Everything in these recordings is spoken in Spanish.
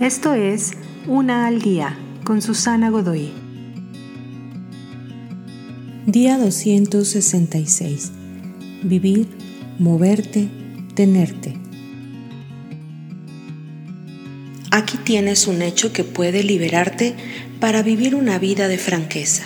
Esto es Una al Día con Susana Godoy. Día 266. Vivir, moverte, tenerte. Aquí tienes un hecho que puede liberarte para vivir una vida de franqueza.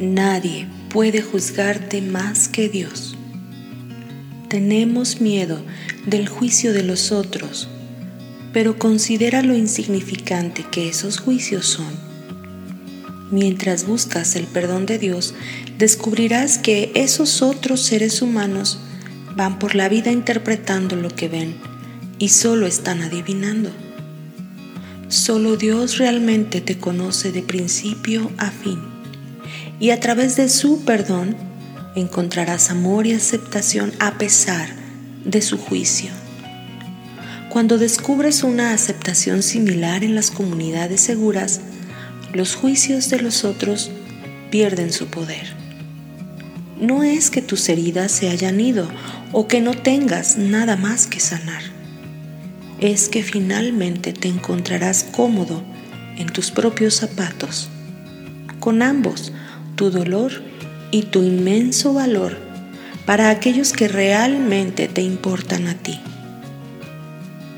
Nadie puede juzgarte más que Dios. Tenemos miedo del juicio de los otros, pero considera lo insignificante que esos juicios son. Mientras buscas el perdón de Dios, descubrirás que esos otros seres humanos van por la vida interpretando lo que ven y solo están adivinando. Solo Dios realmente te conoce de principio a fin y a través de su perdón encontrarás amor y aceptación a pesar de su juicio. Cuando descubres una aceptación similar en las comunidades seguras, los juicios de los otros pierden su poder. No es que tus heridas se hayan ido o que no tengas nada más que sanar es que finalmente te encontrarás cómodo en tus propios zapatos, con ambos, tu dolor y tu inmenso valor para aquellos que realmente te importan a ti.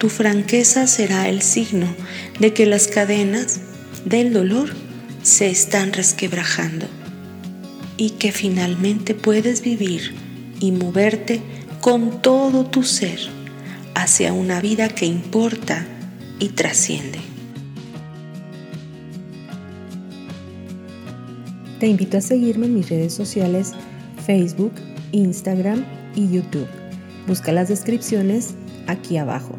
Tu franqueza será el signo de que las cadenas del dolor se están resquebrajando y que finalmente puedes vivir y moverte con todo tu ser hacia una vida que importa y trasciende. Te invito a seguirme en mis redes sociales Facebook, Instagram y YouTube. Busca las descripciones aquí abajo.